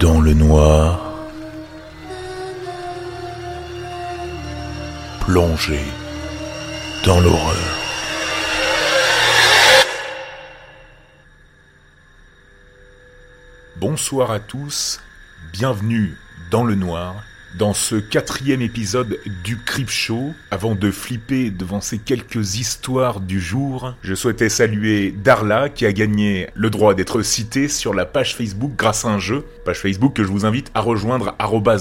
dans le noir, plongé dans l'horreur. Bonsoir à tous, bienvenue dans le noir dans ce quatrième épisode du Crip Show, avant de flipper devant ces quelques histoires du jour, je souhaitais saluer Darla qui a gagné le droit d'être cité sur la page Facebook grâce à un jeu. Page Facebook que je vous invite à rejoindre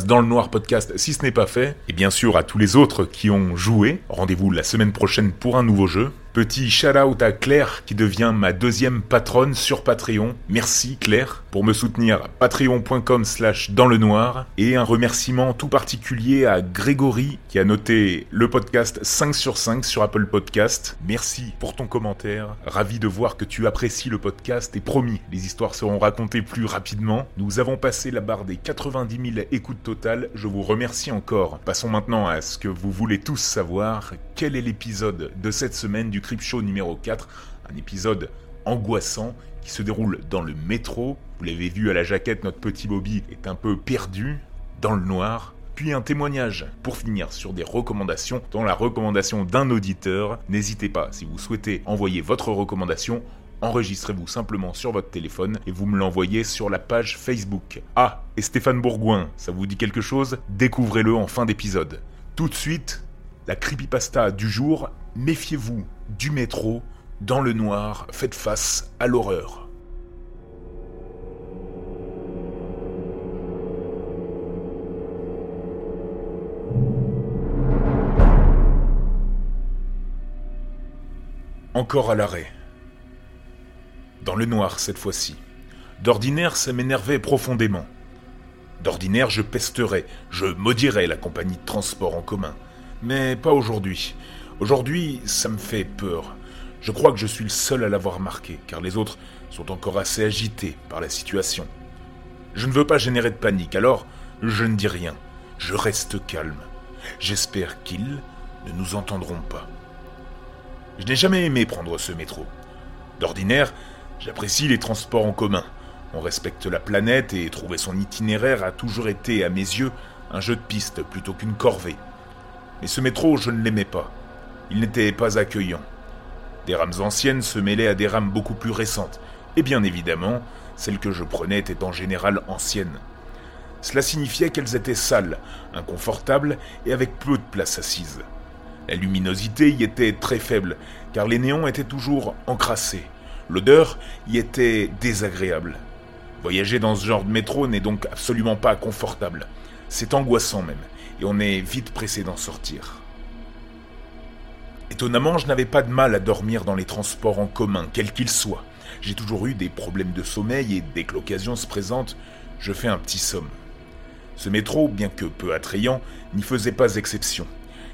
dans le noir podcast si ce n'est pas fait. Et bien sûr à tous les autres qui ont joué. Rendez-vous la semaine prochaine pour un nouveau jeu. Petit shout-out à Claire qui devient ma deuxième patronne sur Patreon. Merci Claire pour me soutenir. Patreon.com slash dans le noir. Et un remerciement tout particulier à Grégory qui a noté le podcast 5 sur 5 sur Apple Podcast. Merci pour ton commentaire. Ravi de voir que tu apprécies le podcast et promis, les histoires seront racontées plus rapidement. Nous avons passé la barre des 90 000 écoutes totales. Je vous remercie encore. Passons maintenant à ce que vous voulez tous savoir. Quel est l'épisode de cette semaine du Show numéro 4, un épisode angoissant qui se déroule dans le métro. Vous l'avez vu à la jaquette, notre petit Bobby est un peu perdu dans le noir. Puis un témoignage pour finir sur des recommandations, dont la recommandation d'un auditeur. N'hésitez pas, si vous souhaitez envoyer votre recommandation, enregistrez-vous simplement sur votre téléphone et vous me l'envoyez sur la page Facebook. Ah, et Stéphane Bourgoin, ça vous dit quelque chose? Découvrez-le en fin d'épisode. Tout de suite, la creepypasta du jour, méfiez-vous du métro, dans le noir, faites face à l'horreur. Encore à l'arrêt. Dans le noir cette fois-ci. D'ordinaire, ça m'énervait profondément. D'ordinaire, je pesterais, je maudirais la compagnie de transport en commun. Mais pas aujourd'hui. Aujourd'hui, ça me fait peur. Je crois que je suis le seul à l'avoir marqué, car les autres sont encore assez agités par la situation. Je ne veux pas générer de panique, alors je ne dis rien. Je reste calme. J'espère qu'ils ne nous entendront pas. Je n'ai jamais aimé prendre ce métro. D'ordinaire, j'apprécie les transports en commun. On respecte la planète et trouver son itinéraire a toujours été, à mes yeux, un jeu de piste plutôt qu'une corvée. Mais ce métro, je ne l'aimais pas. Il n'était pas accueillant. Des rames anciennes se mêlaient à des rames beaucoup plus récentes, et bien évidemment, celles que je prenais étaient en général anciennes. Cela signifiait qu'elles étaient sales, inconfortables et avec peu de place assise. La luminosité y était très faible, car les néons étaient toujours encrassés. L'odeur y était désagréable. Voyager dans ce genre de métro n'est donc absolument pas confortable. C'est angoissant même, et on est vite pressé d'en sortir. Étonnamment, je n'avais pas de mal à dormir dans les transports en commun, quels qu'ils soient. J'ai toujours eu des problèmes de sommeil et dès que l'occasion se présente, je fais un petit somme. Ce métro, bien que peu attrayant, n'y faisait pas exception.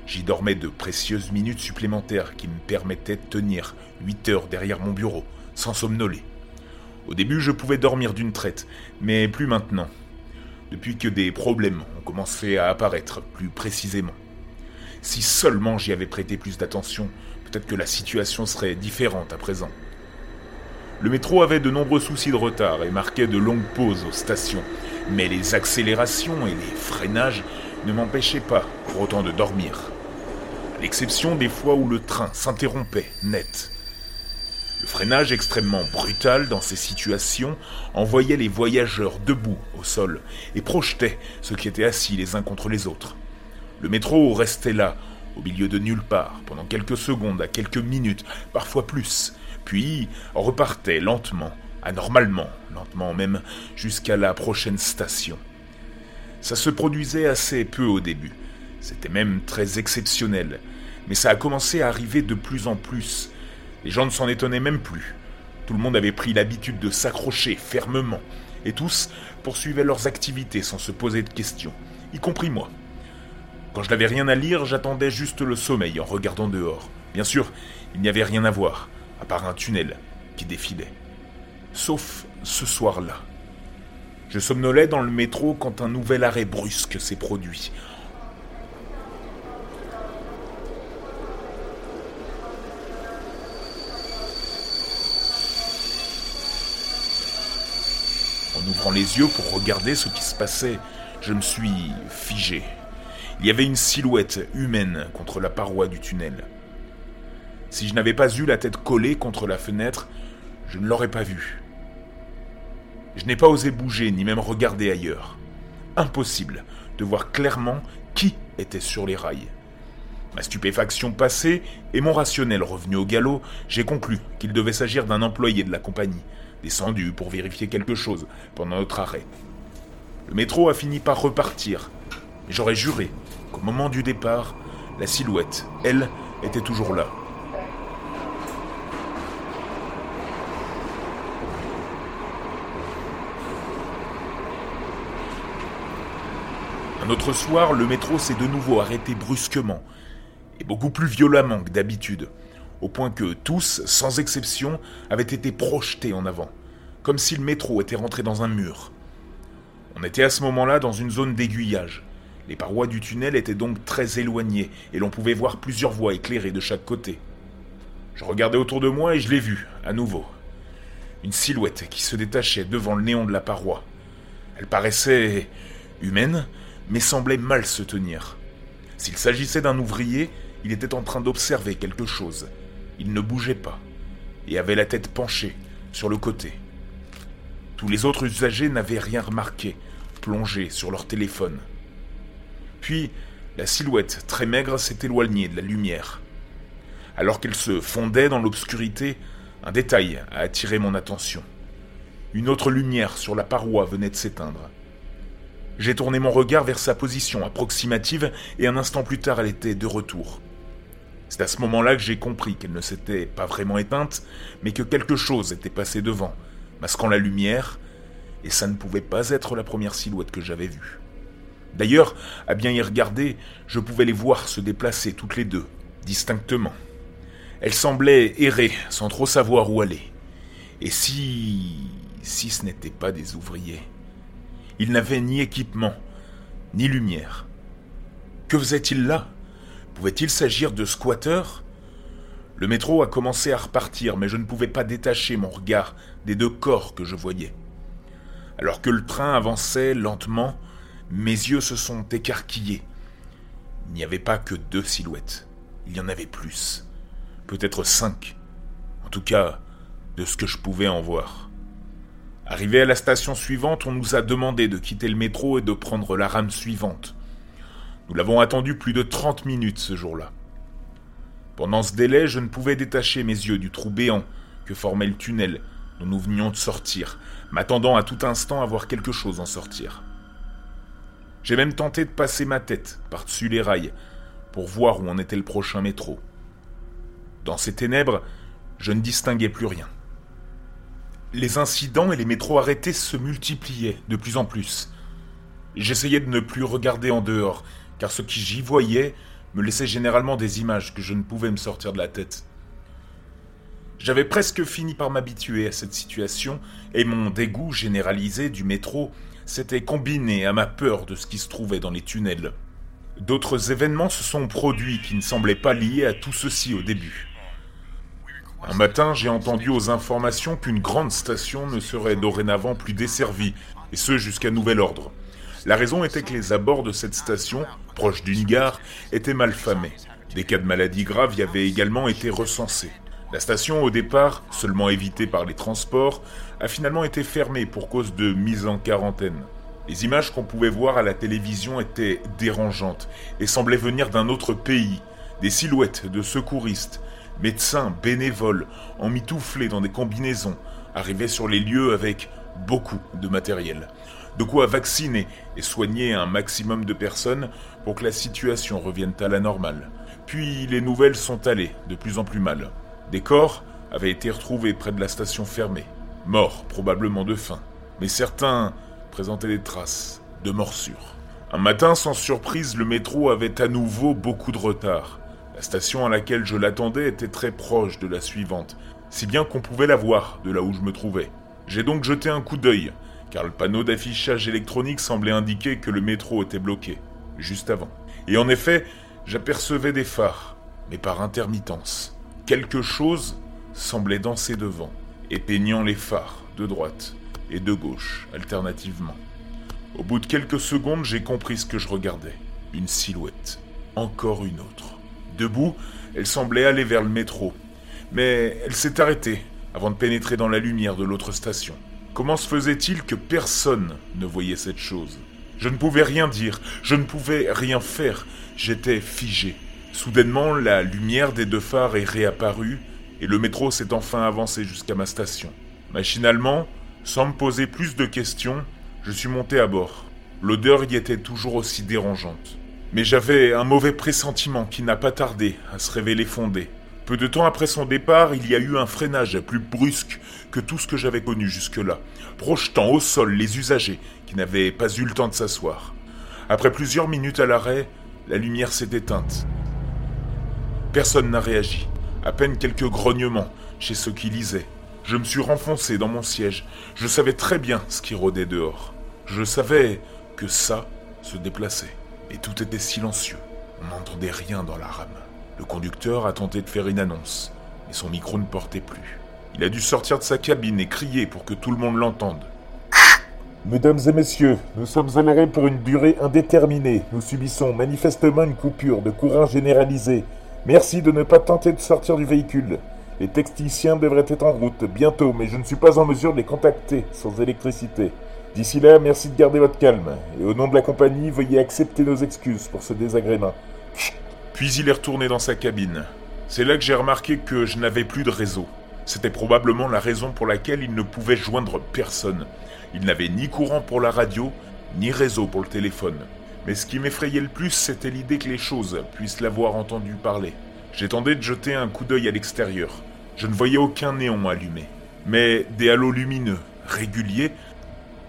J'y dormais de précieuses minutes supplémentaires qui me permettaient de tenir 8 heures derrière mon bureau, sans somnoler. Au début, je pouvais dormir d'une traite, mais plus maintenant. Depuis que des problèmes ont commencé à apparaître plus précisément. Si seulement j'y avais prêté plus d'attention, peut-être que la situation serait différente à présent. Le métro avait de nombreux soucis de retard et marquait de longues pauses aux stations, mais les accélérations et les freinages ne m'empêchaient pas pour autant de dormir. À l'exception des fois où le train s'interrompait net. Le freinage extrêmement brutal dans ces situations envoyait les voyageurs debout au sol et projetait ceux qui étaient assis les uns contre les autres. Le métro restait là, au milieu de nulle part, pendant quelques secondes à quelques minutes, parfois plus, puis repartait lentement, anormalement, lentement même, jusqu'à la prochaine station. Ça se produisait assez peu au début, c'était même très exceptionnel, mais ça a commencé à arriver de plus en plus. Les gens ne s'en étonnaient même plus. Tout le monde avait pris l'habitude de s'accrocher fermement, et tous poursuivaient leurs activités sans se poser de questions, y compris moi. Quand je n'avais rien à lire, j'attendais juste le sommeil en regardant dehors. Bien sûr, il n'y avait rien à voir, à part un tunnel qui défilait. Sauf ce soir-là. Je somnolais dans le métro quand un nouvel arrêt brusque s'est produit. ouvrant les yeux pour regarder ce qui se passait, je me suis figé. Il y avait une silhouette humaine contre la paroi du tunnel. Si je n'avais pas eu la tête collée contre la fenêtre, je ne l'aurais pas vu. Je n'ai pas osé bouger ni même regarder ailleurs. Impossible de voir clairement qui était sur les rails. Ma stupéfaction passée et mon rationnel revenu au galop, j'ai conclu qu'il devait s'agir d'un employé de la compagnie, descendu pour vérifier quelque chose pendant notre arrêt. Le métro a fini par repartir, j'aurais juré qu'au moment du départ, la silhouette, elle, était toujours là. Un autre soir, le métro s'est de nouveau arrêté brusquement, et beaucoup plus violemment que d'habitude, au point que tous, sans exception, avaient été projetés en avant, comme si le métro était rentré dans un mur. On était à ce moment-là dans une zone d'aiguillage. Les parois du tunnel étaient donc très éloignées, et l'on pouvait voir plusieurs voies éclairées de chaque côté. Je regardais autour de moi et je l'ai vu, à nouveau. Une silhouette qui se détachait devant le néon de la paroi. Elle paraissait humaine, mais semblait mal se tenir. S'il s'agissait d'un ouvrier, il était en train d'observer quelque chose. Il ne bougeait pas, et avait la tête penchée sur le côté. Tous les autres usagers n'avaient rien remarqué, plongés sur leur téléphone. Puis, la silhouette très maigre s'est éloignée de la lumière. Alors qu'elle se fondait dans l'obscurité, un détail a attiré mon attention. Une autre lumière sur la paroi venait de s'éteindre. J'ai tourné mon regard vers sa position approximative et un instant plus tard elle était de retour. C'est à ce moment-là que j'ai compris qu'elle ne s'était pas vraiment éteinte, mais que quelque chose était passé devant, masquant la lumière, et ça ne pouvait pas être la première silhouette que j'avais vue. D'ailleurs, à bien y regarder, je pouvais les voir se déplacer toutes les deux, distinctement. Elles semblaient errer sans trop savoir où aller. Et si... si ce n'était pas des ouvriers? Il n'avait ni équipement, ni lumière. Que faisait-il là? Pouvait-il s'agir de squatteurs? Le métro a commencé à repartir, mais je ne pouvais pas détacher mon regard des deux corps que je voyais. Alors que le train avançait lentement, mes yeux se sont écarquillés. Il n'y avait pas que deux silhouettes, il y en avait plus. Peut-être cinq. En tout cas, de ce que je pouvais en voir. Arrivé à la station suivante, on nous a demandé de quitter le métro et de prendre la rame suivante. Nous l'avons attendu plus de 30 minutes ce jour-là. Pendant ce délai, je ne pouvais détacher mes yeux du trou béant que formait le tunnel dont nous venions de sortir, m'attendant à tout instant à voir quelque chose en sortir. J'ai même tenté de passer ma tête par-dessus les rails pour voir où en était le prochain métro. Dans ces ténèbres, je ne distinguais plus rien. Les incidents et les métros arrêtés se multipliaient de plus en plus. J'essayais de ne plus regarder en dehors, car ce que j'y voyais me laissait généralement des images que je ne pouvais me sortir de la tête. J'avais presque fini par m'habituer à cette situation, et mon dégoût généralisé du métro s'était combiné à ma peur de ce qui se trouvait dans les tunnels. D'autres événements se sont produits qui ne semblaient pas liés à tout ceci au début. Un matin, j'ai entendu aux informations qu'une grande station ne serait dorénavant plus desservie, et ce jusqu'à nouvel ordre. La raison était que les abords de cette station, proche d'une gare, étaient mal famés. Des cas de maladies graves y avaient également été recensés. La station, au départ, seulement évitée par les transports, a finalement été fermée pour cause de mise en quarantaine. Les images qu'on pouvait voir à la télévision étaient dérangeantes et semblaient venir d'un autre pays. Des silhouettes de secouristes, médecins, bénévoles, emmitouflés dans des combinaisons, arrivaient sur les lieux avec beaucoup de matériel. De quoi vacciner et soigner un maximum de personnes pour que la situation revienne à la normale. Puis les nouvelles sont allées de plus en plus mal. Des corps avaient été retrouvés près de la station fermée, morts probablement de faim, mais certains présentaient des traces de morsures. Un matin, sans surprise, le métro avait à nouveau beaucoup de retard. La station à laquelle je l'attendais était très proche de la suivante, si bien qu'on pouvait la voir de là où je me trouvais. J'ai donc jeté un coup d'œil, car le panneau d'affichage électronique semblait indiquer que le métro était bloqué, juste avant. Et en effet, j'apercevais des phares, mais par intermittence. Quelque chose semblait danser devant, épeignant les phares de droite et de gauche, alternativement. Au bout de quelques secondes, j'ai compris ce que je regardais. Une silhouette. Encore une autre. Debout, elle semblait aller vers le métro. Mais elle s'est arrêtée avant de pénétrer dans la lumière de l'autre station. Comment se faisait-il que personne ne voyait cette chose? Je ne pouvais rien dire, je ne pouvais rien faire, j'étais figé. Soudainement, la lumière des deux phares est réapparue et le métro s'est enfin avancé jusqu'à ma station. Machinalement, sans me poser plus de questions, je suis monté à bord. L'odeur y était toujours aussi dérangeante. Mais j'avais un mauvais pressentiment qui n'a pas tardé à se révéler fondé. Peu de temps après son départ, il y a eu un freinage plus brusque que tout ce que j'avais connu jusque-là, projetant au sol les usagers qui n'avaient pas eu le temps de s'asseoir. Après plusieurs minutes à l'arrêt, la lumière s'est éteinte. Personne n'a réagi, à peine quelques grognements chez ceux qui lisaient. Je me suis renfoncé dans mon siège, je savais très bien ce qui rôdait dehors. Je savais que ça se déplaçait, et tout était silencieux. On n'entendait rien dans la rame. Le conducteur a tenté de faire une annonce, mais son micro ne portait plus. Il a dû sortir de sa cabine et crier pour que tout le monde l'entende. Mesdames et messieurs, nous sommes à pour une durée indéterminée. Nous subissons manifestement une coupure de courant généralisée. Merci de ne pas tenter de sortir du véhicule. Les techniciens devraient être en route bientôt, mais je ne suis pas en mesure de les contacter sans électricité. D'ici là, merci de garder votre calme. Et au nom de la compagnie, veuillez accepter nos excuses pour ce désagrément. Puis il est retourné dans sa cabine. C'est là que j'ai remarqué que je n'avais plus de réseau. C'était probablement la raison pour laquelle il ne pouvait joindre personne. Il n'avait ni courant pour la radio, ni réseau pour le téléphone. Mais ce qui m'effrayait le plus, c'était l'idée que les choses puissent l'avoir entendu parler. J'ai tenté de jeter un coup d'œil à l'extérieur. Je ne voyais aucun néon allumé. Mais des halos lumineux, réguliers,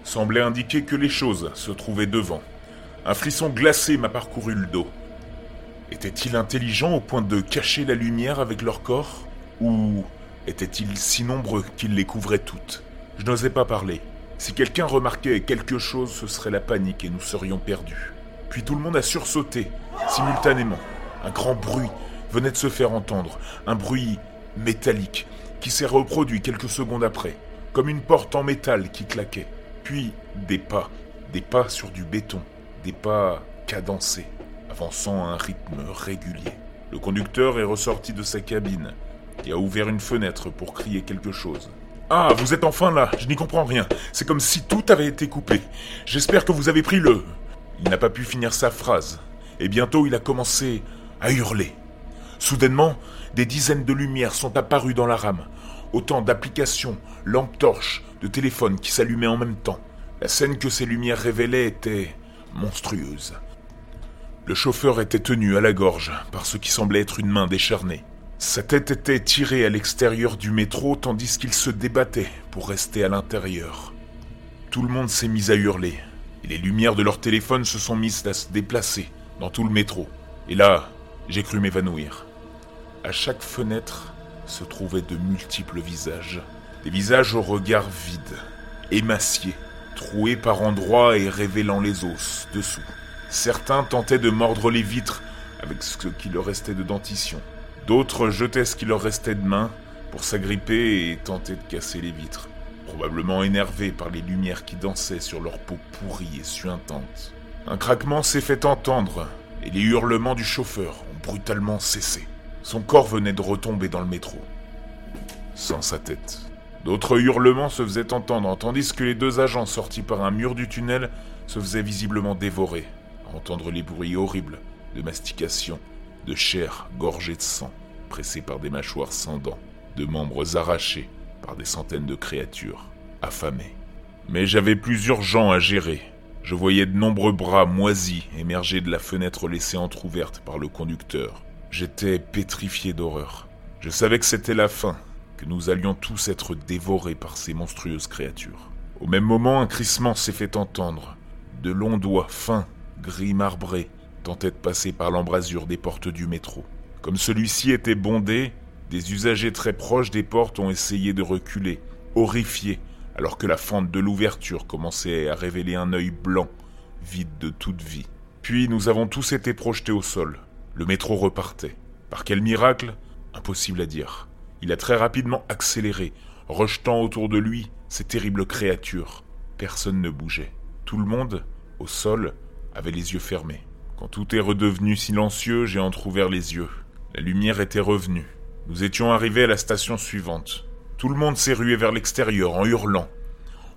semblaient indiquer que les choses se trouvaient devant. Un frisson glacé m'a parcouru le dos. Étaient-ils intelligents au point de cacher la lumière avec leur corps? Ou étaient-ils si nombreux qu'ils les couvraient toutes? Je n'osais pas parler. Si quelqu'un remarquait quelque chose, ce serait la panique et nous serions perdus. Puis tout le monde a sursauté, simultanément. Un grand bruit venait de se faire entendre, un bruit métallique qui s'est reproduit quelques secondes après, comme une porte en métal qui claquait. Puis des pas, des pas sur du béton, des pas cadencés avançant à un rythme régulier. Le conducteur est ressorti de sa cabine et a ouvert une fenêtre pour crier quelque chose. Ah, vous êtes enfin là, je n'y comprends rien. C'est comme si tout avait été coupé. J'espère que vous avez pris le... Il n'a pas pu finir sa phrase, et bientôt il a commencé à hurler. Soudainement, des dizaines de lumières sont apparues dans la rame, autant d'applications, lampes torches, de téléphones qui s'allumaient en même temps. La scène que ces lumières révélaient était monstrueuse. Le chauffeur était tenu à la gorge par ce qui semblait être une main décharnée. Sa tête était tirée à l'extérieur du métro tandis qu'il se débattait pour rester à l'intérieur. Tout le monde s'est mis à hurler, les lumières de leur téléphone se sont mises à se déplacer dans tout le métro. Et là, j'ai cru m'évanouir. À chaque fenêtre se trouvaient de multiples visages. Des visages au regard vide, émaciés, troués par endroits et révélant les os dessous. Certains tentaient de mordre les vitres avec ce qui leur restait de dentition. D'autres jetaient ce qui leur restait de main pour s'agripper et tenter de casser les vitres, probablement énervés par les lumières qui dansaient sur leur peau pourrie et suintante. Un craquement s'est fait entendre et les hurlements du chauffeur ont brutalement cessé. Son corps venait de retomber dans le métro, sans sa tête. D'autres hurlements se faisaient entendre, tandis que les deux agents sortis par un mur du tunnel se faisaient visiblement dévorer entendre les bruits horribles de mastication, de chair gorgée de sang, pressée par des mâchoires sans dents, de membres arrachés par des centaines de créatures affamées. Mais j'avais plus urgent à gérer. Je voyais de nombreux bras moisis émerger de la fenêtre laissée entr'ouverte par le conducteur. J'étais pétrifié d'horreur. Je savais que c'était la fin, que nous allions tous être dévorés par ces monstrueuses créatures. Au même moment, un crissement s'est fait entendre. De longs doigts fins gris marbré, tentait de passer par l'embrasure des portes du métro. Comme celui-ci était bondé, des usagers très proches des portes ont essayé de reculer, horrifiés, alors que la fente de l'ouverture commençait à révéler un œil blanc, vide de toute vie. Puis nous avons tous été projetés au sol. Le métro repartait. Par quel miracle? Impossible à dire. Il a très rapidement accéléré, rejetant autour de lui ces terribles créatures. Personne ne bougeait. Tout le monde, au sol, avait les yeux fermés. Quand tout est redevenu silencieux, j'ai entr'ouvert les yeux. La lumière était revenue. Nous étions arrivés à la station suivante. Tout le monde s'est rué vers l'extérieur en hurlant.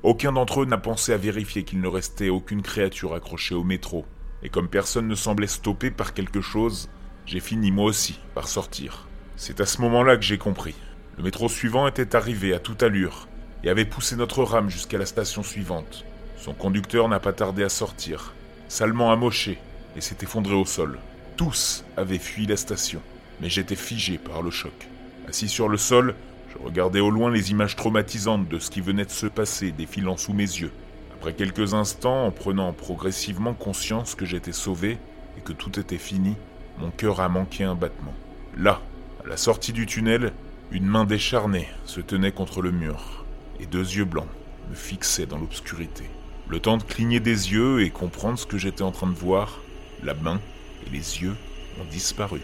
Aucun d'entre eux n'a pensé à vérifier qu'il ne restait aucune créature accrochée au métro. Et comme personne ne semblait stoppé par quelque chose, j'ai fini moi aussi par sortir. C'est à ce moment-là que j'ai compris. Le métro suivant était arrivé à toute allure et avait poussé notre rame jusqu'à la station suivante. Son conducteur n'a pas tardé à sortir, salement amoché, et s'est effondré au sol. Tous avaient fui la station, mais j'étais figé par le choc. Assis sur le sol, je regardais au loin les images traumatisantes de ce qui venait de se passer défilant sous mes yeux. Après quelques instants, en prenant progressivement conscience que j'étais sauvé et que tout était fini, mon cœur a manqué un battement. Là, à la sortie du tunnel, une main décharnée se tenait contre le mur, et deux yeux blancs me fixaient dans l'obscurité. Le temps de cligner des yeux et comprendre ce que j'étais en train de voir, la main et les yeux ont disparu.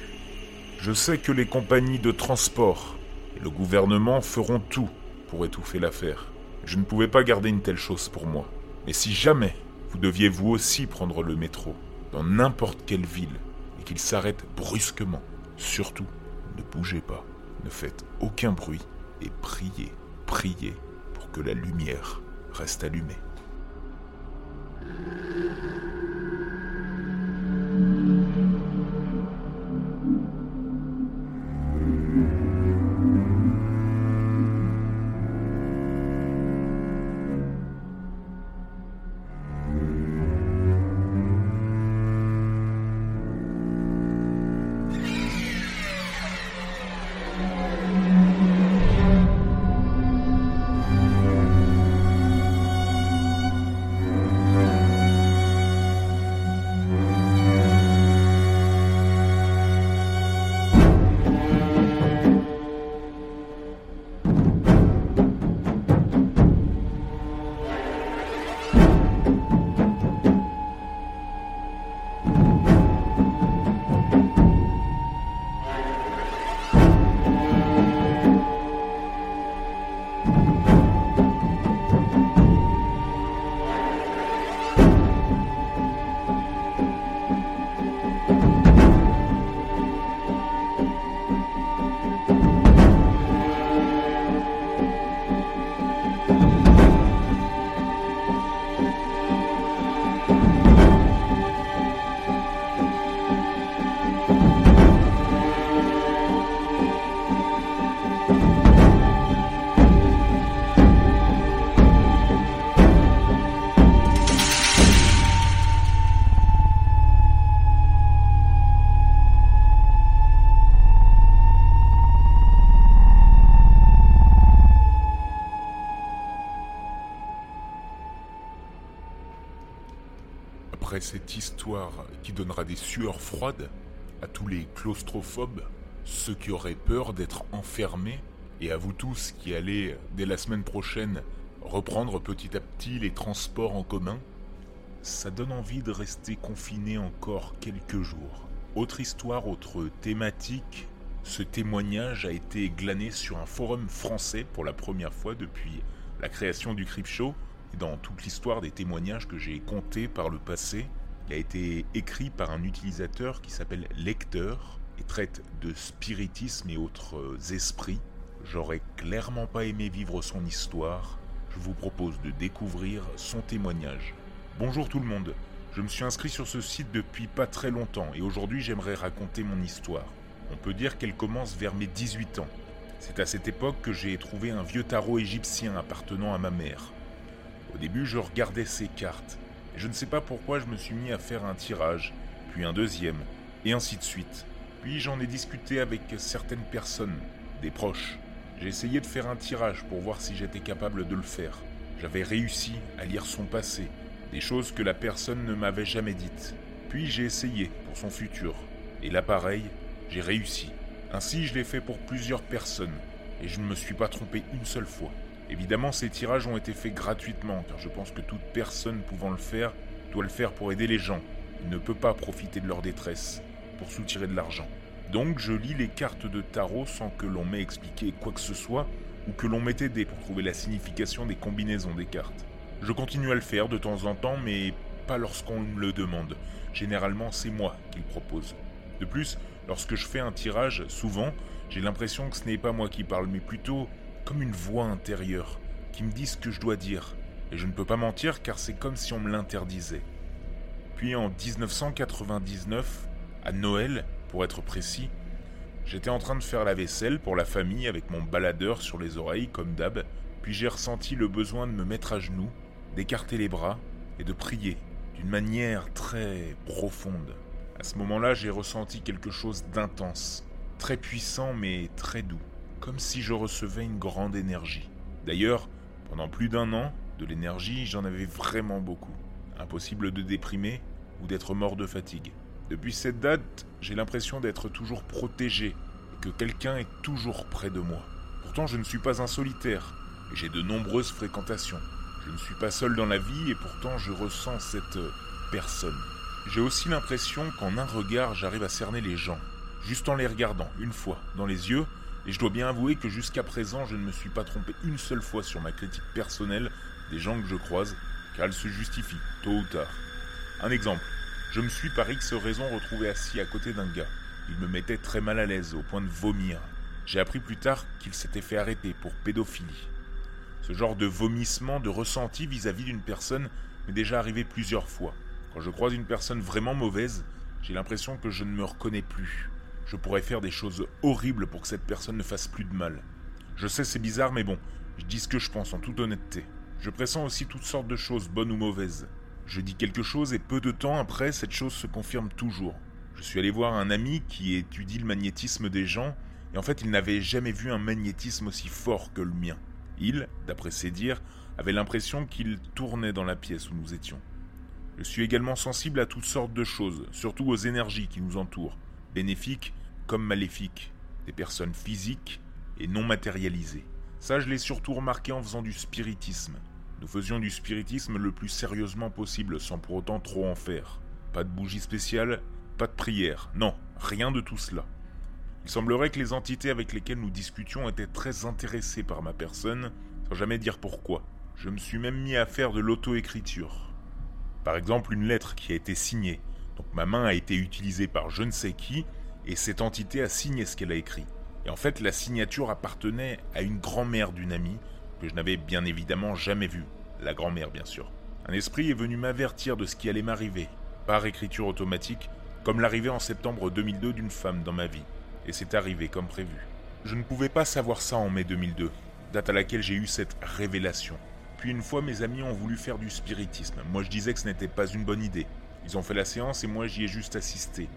Je sais que les compagnies de transport et le gouvernement feront tout pour étouffer l'affaire. Je ne pouvais pas garder une telle chose pour moi. Mais si jamais vous deviez vous aussi prendre le métro dans n'importe quelle ville et qu'il s'arrête brusquement, surtout ne bougez pas, ne faites aucun bruit et priez, priez pour que la lumière reste allumée. Sueurs froides à tous les claustrophobes, ceux qui auraient peur d'être enfermés, et à vous tous qui allez, dès la semaine prochaine, reprendre petit à petit les transports en commun, ça donne envie de rester confiné encore quelques jours. Autre histoire, autre thématique, ce témoignage a été glané sur un forum français pour la première fois depuis la création du Crip Show, dans toute l'histoire des témoignages que j'ai comptés par le passé, il a été écrit par un utilisateur qui s'appelle Lecteur et traite de spiritisme et autres euh, esprits. J'aurais clairement pas aimé vivre son histoire. Je vous propose de découvrir son témoignage. Bonjour tout le monde. Je me suis inscrit sur ce site depuis pas très longtemps et aujourd'hui j'aimerais raconter mon histoire. On peut dire qu'elle commence vers mes 18 ans. C'est à cette époque que j'ai trouvé un vieux tarot égyptien appartenant à ma mère. Au début, je regardais ces cartes. Je ne sais pas pourquoi je me suis mis à faire un tirage, puis un deuxième, et ainsi de suite. Puis j'en ai discuté avec certaines personnes, des proches. J'ai essayé de faire un tirage pour voir si j'étais capable de le faire. J'avais réussi à lire son passé, des choses que la personne ne m'avait jamais dites. Puis j'ai essayé pour son futur. Et là pareil, j'ai réussi. Ainsi je l'ai fait pour plusieurs personnes, et je ne me suis pas trompé une seule fois. Évidemment, ces tirages ont été faits gratuitement, car je pense que toute personne pouvant le faire doit le faire pour aider les gens. Il ne peut pas profiter de leur détresse pour soutirer de l'argent. Donc je lis les cartes de tarot sans que l'on m'ait expliqué quoi que ce soit, ou que l'on mettait des pour trouver la signification des combinaisons des cartes. Je continue à le faire de temps en temps, mais pas lorsqu'on me le demande. Généralement, c'est moi qui le propose. De plus, lorsque je fais un tirage, souvent, j'ai l'impression que ce n'est pas moi qui parle, mais plutôt comme une voix intérieure qui me dit ce que je dois dire. Et je ne peux pas mentir car c'est comme si on me l'interdisait. Puis en 1999, à Noël, pour être précis, j'étais en train de faire la vaisselle pour la famille avec mon baladeur sur les oreilles comme d'hab, puis j'ai ressenti le besoin de me mettre à genoux, d'écarter les bras et de prier d'une manière très profonde. À ce moment-là, j'ai ressenti quelque chose d'intense, très puissant mais très doux, comme si je recevais une grande énergie. D'ailleurs, pendant plus d'un an, de l'énergie, j'en avais vraiment beaucoup. Impossible de déprimer ou d'être mort de fatigue. Depuis cette date, j'ai l'impression d'être toujours protégé et que quelqu'un est toujours près de moi. Pourtant, je ne suis pas un solitaire et j'ai de nombreuses fréquentations. Je ne suis pas seul dans la vie et pourtant je ressens cette personne. J'ai aussi l'impression qu'en un regard, j'arrive à cerner les gens, juste en les regardant une fois dans les yeux, et je dois bien avouer que jusqu'à présent, je ne me suis pas trompé une seule fois sur ma critique personnelle des gens que je croise, car elle se justifie, tôt ou tard. Un exemple, je me suis par X raison retrouvé assis à côté d'un gars. Il me mettait très mal à l'aise, au point de vomir. J'ai appris plus tard qu'il s'était fait arrêter pour pédophilie. Ce genre de vomissement, de ressenti vis-à-vis d'une personne m'est déjà arrivé plusieurs fois. Quand je croise une personne vraiment mauvaise, j'ai l'impression que je ne me reconnais plus. Je pourrais faire des choses horribles pour que cette personne ne fasse plus de mal. Je sais c'est bizarre mais bon, je dis ce que je pense en toute honnêteté. Je pressens aussi toutes sortes de choses, bonnes ou mauvaises. Je dis quelque chose et peu de temps après, cette chose se confirme toujours. Je suis allé voir un ami qui étudie le magnétisme des gens, et en fait il n'avait jamais vu un magnétisme aussi fort que le mien. Il, d'après ses dires, avait l'impression qu'il tournait dans la pièce où nous étions. Je suis également sensible à toutes sortes de choses, surtout aux énergies qui nous entourent, bénéfiques comme maléfiques, des personnes physiques et non matérialisées. Ça, je l'ai surtout remarqué en faisant du spiritisme. Nous faisions du spiritisme le plus sérieusement possible, sans pour autant trop en faire. Pas de bougie spéciale, pas de prière, non, rien de tout cela. Il semblerait que les entités avec lesquelles nous discutions étaient très intéressées par ma personne, sans jamais dire pourquoi. Je me suis même mis à faire de l'auto-écriture. Par exemple, une lettre qui a été signée. Donc ma main a été utilisée par je ne sais qui, et cette entité a signé ce qu'elle a écrit. Et en fait, la signature appartenait à une grand-mère d'une amie, que je n'avais bien évidemment jamais vue. La grand-mère, bien sûr. Un esprit est venu m'avertir de ce qui allait m'arriver, par écriture automatique, comme l'arrivée en septembre 2002 d'une femme dans ma vie et c'est arrivé comme prévu. Je ne pouvais pas savoir ça en mai 2002, date à laquelle j'ai eu cette révélation. Puis une fois mes amis ont voulu faire du spiritisme, moi je disais que ce n'était pas une bonne idée. Ils ont fait la séance et moi j'y ai juste assisté.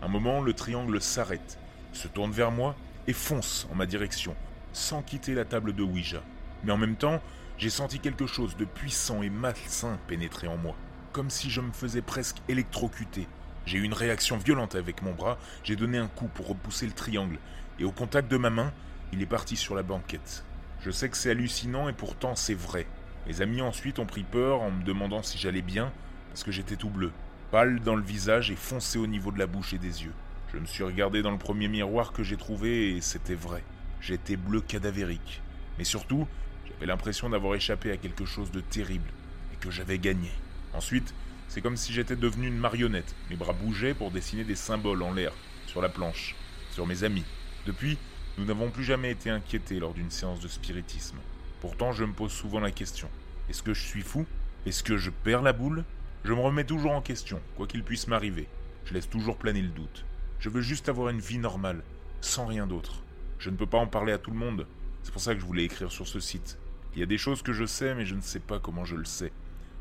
Un moment, le triangle s'arrête, se tourne vers moi et fonce en ma direction, sans quitter la table de Ouija. Mais en même temps, j'ai senti quelque chose de puissant et malsain pénétrer en moi, comme si je me faisais presque électrocuter, j'ai eu une réaction violente avec mon bras, j'ai donné un coup pour repousser le triangle, et au contact de ma main, il est parti sur la banquette. Je sais que c'est hallucinant et pourtant c'est vrai. Mes amis ensuite ont pris peur en me demandant si j'allais bien, parce que j'étais tout bleu, pâle dans le visage et foncé au niveau de la bouche et des yeux. Je me suis regardé dans le premier miroir que j'ai trouvé et c'était vrai. J'étais bleu cadavérique. Mais surtout, j'avais l'impression d'avoir échappé à quelque chose de terrible et que j'avais gagné. Ensuite, c'est comme si j'étais devenu une marionnette. Mes bras bougeaient pour dessiner des symboles en l'air, sur la planche, sur mes amis. Depuis, nous n'avons plus jamais été inquiétés lors d'une séance de spiritisme. Pourtant, je me pose souvent la question. Est-ce que je suis fou? Est-ce que je perds la boule? Je me remets toujours en question, quoi qu'il puisse m'arriver. Je laisse toujours planer le doute. Je veux juste avoir une vie normale, sans rien d'autre. Je ne peux pas en parler à tout le monde. C'est pour ça que je voulais écrire sur ce site. Il y a des choses que je sais, mais je ne sais pas comment je le sais.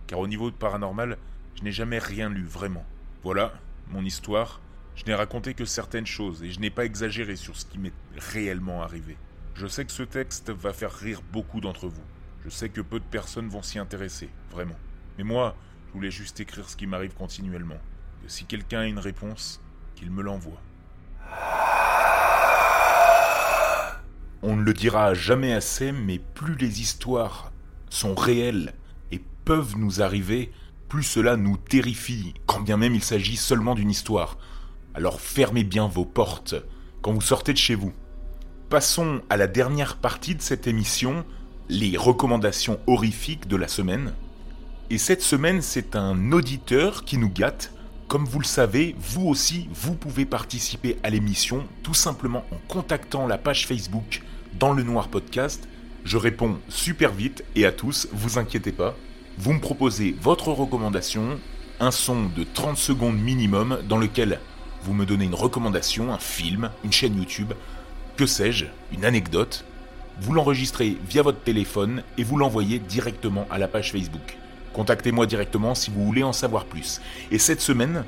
Car au niveau de paranormal, je n'ai jamais rien lu vraiment. Voilà, mon histoire. Je n'ai raconté que certaines choses et je n'ai pas exagéré sur ce qui m'est réellement arrivé. Je sais que ce texte va faire rire beaucoup d'entre vous. Je sais que peu de personnes vont s'y intéresser, vraiment. Mais moi, je voulais juste écrire ce qui m'arrive continuellement. Que si quelqu'un a une réponse, qu'il me l'envoie. On ne le dira jamais assez, mais plus les histoires sont réelles et peuvent nous arriver, plus cela nous terrifie, quand bien même il s'agit seulement d'une histoire. Alors fermez bien vos portes quand vous sortez de chez vous. Passons à la dernière partie de cette émission, les recommandations horrifiques de la semaine. Et cette semaine, c'est un auditeur qui nous gâte. Comme vous le savez, vous aussi, vous pouvez participer à l'émission tout simplement en contactant la page Facebook dans le Noir Podcast. Je réponds super vite et à tous, vous inquiétez pas. Vous me proposez votre recommandation, un son de 30 secondes minimum dans lequel vous me donnez une recommandation, un film, une chaîne YouTube, que sais-je, une anecdote. Vous l'enregistrez via votre téléphone et vous l'envoyez directement à la page Facebook. Contactez-moi directement si vous voulez en savoir plus. Et cette semaine,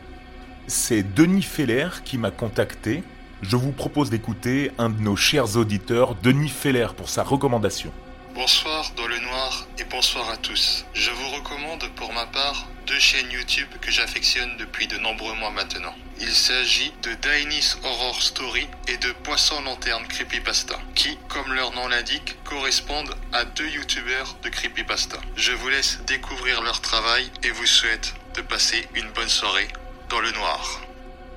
c'est Denis Feller qui m'a contacté. Je vous propose d'écouter un de nos chers auditeurs, Denis Feller, pour sa recommandation. Bonsoir dans le noir et bonsoir à tous. Je vous recommande pour ma part deux chaînes YouTube que j'affectionne depuis de nombreux mois maintenant. Il s'agit de Dainis Horror Story et de Poisson Lanterne Creepypasta, qui, comme leur nom l'indique, correspondent à deux youtubeurs de Creepypasta. Je vous laisse découvrir leur travail et vous souhaite de passer une bonne soirée dans le noir.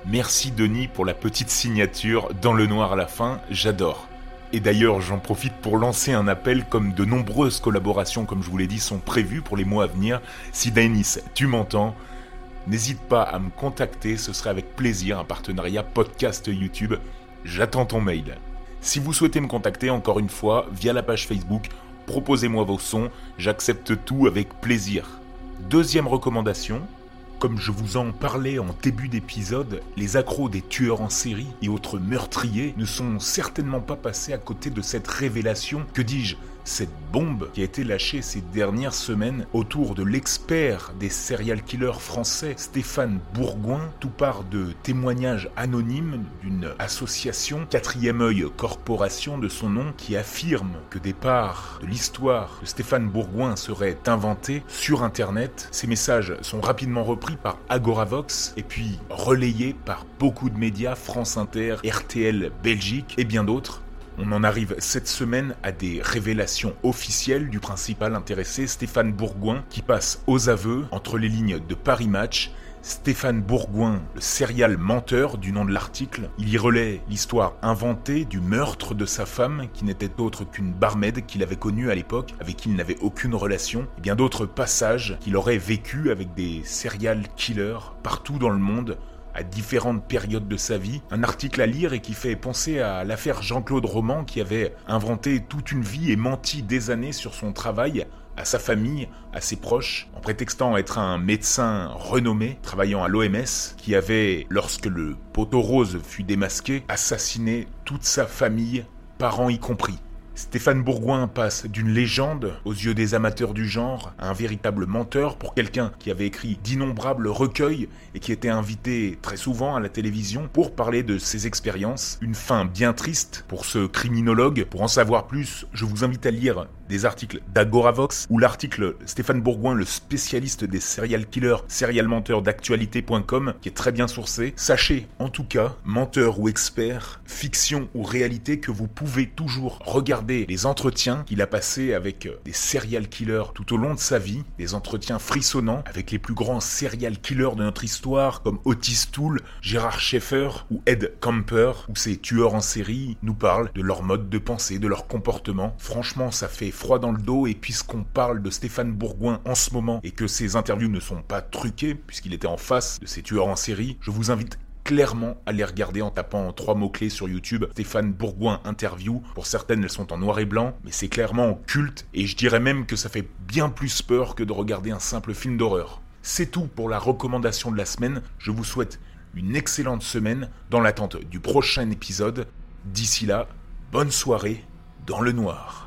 Merci Denis pour la petite signature dans le noir à la fin, j'adore. Et d'ailleurs, j'en profite pour lancer un appel comme de nombreuses collaborations, comme je vous l'ai dit, sont prévues pour les mois à venir. Si Denis, tu m'entends, n'hésite pas à me contacter, ce serait avec plaisir un partenariat podcast YouTube. J'attends ton mail. Si vous souhaitez me contacter encore une fois via la page Facebook, proposez-moi vos sons, j'accepte tout avec plaisir. Deuxième recommandation, comme je vous en parlais en début d'épisode, les accros des tueurs en série et autres meurtriers ne sont certainement pas passés à côté de cette révélation, que dis-je, cette bombe qui a été lâchée ces dernières semaines autour de l'expert des serial killers français Stéphane Bourgoin, tout part de témoignages anonymes d'une association, Quatrième œil Corporation de son nom, qui affirme que des parts de l'histoire de Stéphane Bourgoin seraient inventées sur Internet. Ces messages sont rapidement repris par Agoravox et puis relayés par beaucoup de médias, France Inter, RTL Belgique et bien d'autres. On en arrive cette semaine à des révélations officielles du principal intéressé Stéphane Bourgoin qui passe aux aveux entre les lignes de Paris Match. Stéphane Bourgoin, le serial menteur du nom de l'article, il y relaie l'histoire inventée du meurtre de sa femme qui n'était autre qu'une barmaid qu'il avait connue à l'époque, avec qui il n'avait aucune relation, et bien d'autres passages qu'il aurait vécu avec des serial killers partout dans le monde à différentes périodes de sa vie. Un article à lire et qui fait penser à l'affaire Jean-Claude Roman qui avait inventé toute une vie et menti des années sur son travail à sa famille, à ses proches, en prétextant être un médecin renommé travaillant à l'OMS, qui avait, lorsque le poteau rose fut démasqué, assassiné toute sa famille, parents y compris. Stéphane Bourgoin passe d'une légende aux yeux des amateurs du genre à un véritable menteur pour quelqu'un qui avait écrit d'innombrables recueils et qui était invité très souvent à la télévision pour parler de ses expériences. Une fin bien triste pour ce criminologue. Pour en savoir plus, je vous invite à lire des articles d'Agoravox ou l'article Stéphane Bourgoin, le spécialiste des serial killers, serial menteurs d'actualité.com, qui est très bien sourcé. Sachez, en tout cas, menteur ou expert, fiction ou réalité, que vous pouvez toujours regarder les entretiens qu'il a passés avec euh, des serial killers tout au long de sa vie, des entretiens frissonnants avec les plus grands serial killers de notre histoire, comme Otis Toole, Gérard Schaeffer ou Ed Camper, où ces tueurs en série nous parlent de leur mode de pensée, de leur comportement. Franchement, ça fait froid dans le dos et puisqu'on parle de Stéphane Bourgoin en ce moment et que ses interviews ne sont pas truquées puisqu'il était en face de ces tueurs en série, je vous invite clairement à les regarder en tapant trois mots-clés sur YouTube. Stéphane Bourgoin interview. Pour certaines, elles sont en noir et blanc, mais c'est clairement culte et je dirais même que ça fait bien plus peur que de regarder un simple film d'horreur. C'est tout pour la recommandation de la semaine. Je vous souhaite une excellente semaine dans l'attente du prochain épisode. D'ici là, bonne soirée dans le noir.